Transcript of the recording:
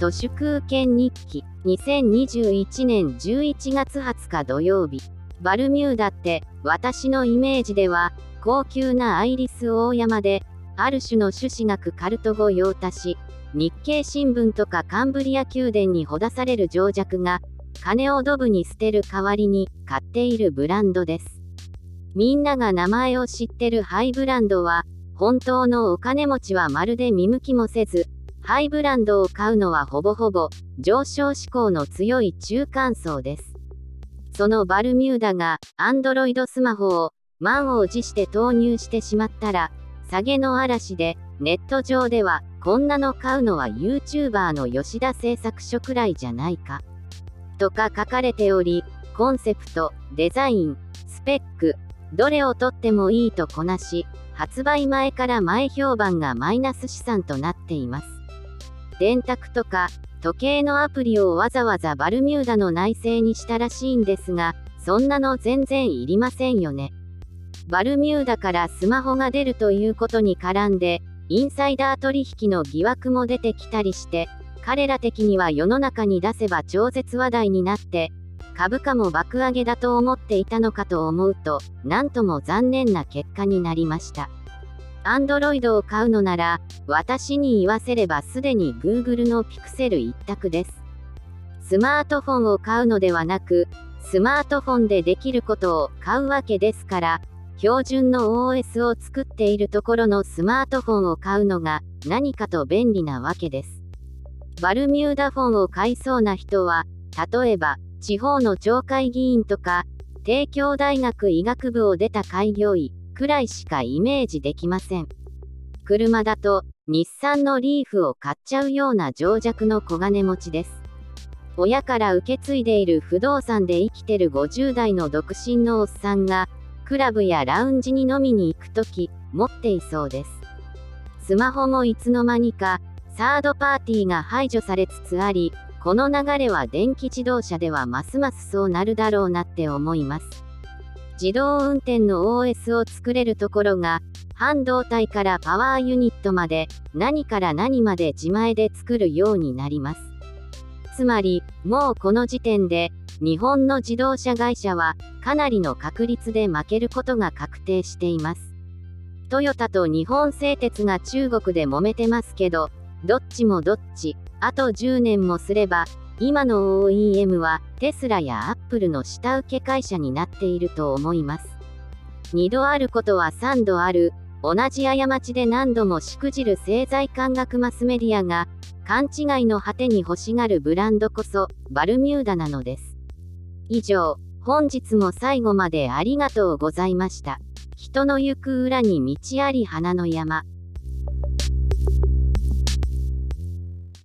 都市空権日記。2021年11月20日土曜日。バルミューダって私のイメージでは高級なアイリス大山である種の朱子学カルト語用足し日経新聞とかカンブリア宮殿にほだされる情弱が金をドブに捨てる代わりに買っているブランドです。みんなが名前を知ってるハイブランドは本当のお金持ちはまるで見向きもせずハイブランドを買うのはほぼほぼ上昇志向の強い中間層です。そのバルミューダが Android スマホを満を持して投入してしまったら下げの嵐でネット上ではこんなの買うのは YouTuber の吉田製作所くらいじゃないか。とか書かれておりコンセプトデザインスペックどれをとってもいいとこなし発売前から前評判がマイナス資産となっています。電卓とか時計のアプリをわざわざバルミューダの内製にしたらしいんですが、そんなの全然いりませんよね。バルミューダからスマホが出るということに絡んで、インサイダー取引の疑惑も出てきたりして、彼ら的には世の中に出せば超絶話題になって、株価も爆上げだと思っていたのかと思うと、なんとも残念な結果になりました。アンドロイドを買うのなら、私に言わせればすでに Google の Pixel 一択です。スマートフォンを買うのではなく、スマートフォンでできることを買うわけですから、標準の OS を作っているところのスマートフォンを買うのが何かと便利なわけです。バルミューダフォンを買いそうな人は、例えば、地方の町会議員とか、帝京大学医学部を出た開業医、くらいしかイメージできません。車だと、日産のリーフを買っちゃうような情弱の小金持ちです。親から受け継いでいる不動産で生きてる50代の独身のおっさんが、クラブやラウンジに飲みに行くとき、持っていそうです。スマホもいつの間にか、サードパーティーが排除されつつあり、この流れは電気自動車ではますますそうなるだろうなって思います。自動運転の OS を作れるところが、半導体からパワーユニットまで、何から何まで自前で作るようになります。つまり、もうこの時点で、日本の自動車会社は、かなりの確率で負けることが確定しています。トヨタと日本製鉄が中国で揉めてますけど、どっちもどっち、あと10年もすれば、今の OEM はテスラやアップルの下請け会社になっていると思います。2度あることは3度ある、同じ過ちで何度もしくじる政財官学マスメディアが、勘違いの果てに欲しがるブランドこそ、バルミューダなのです。以上、本日も最後までありがとうございました。人の行く裏に道あり花の山。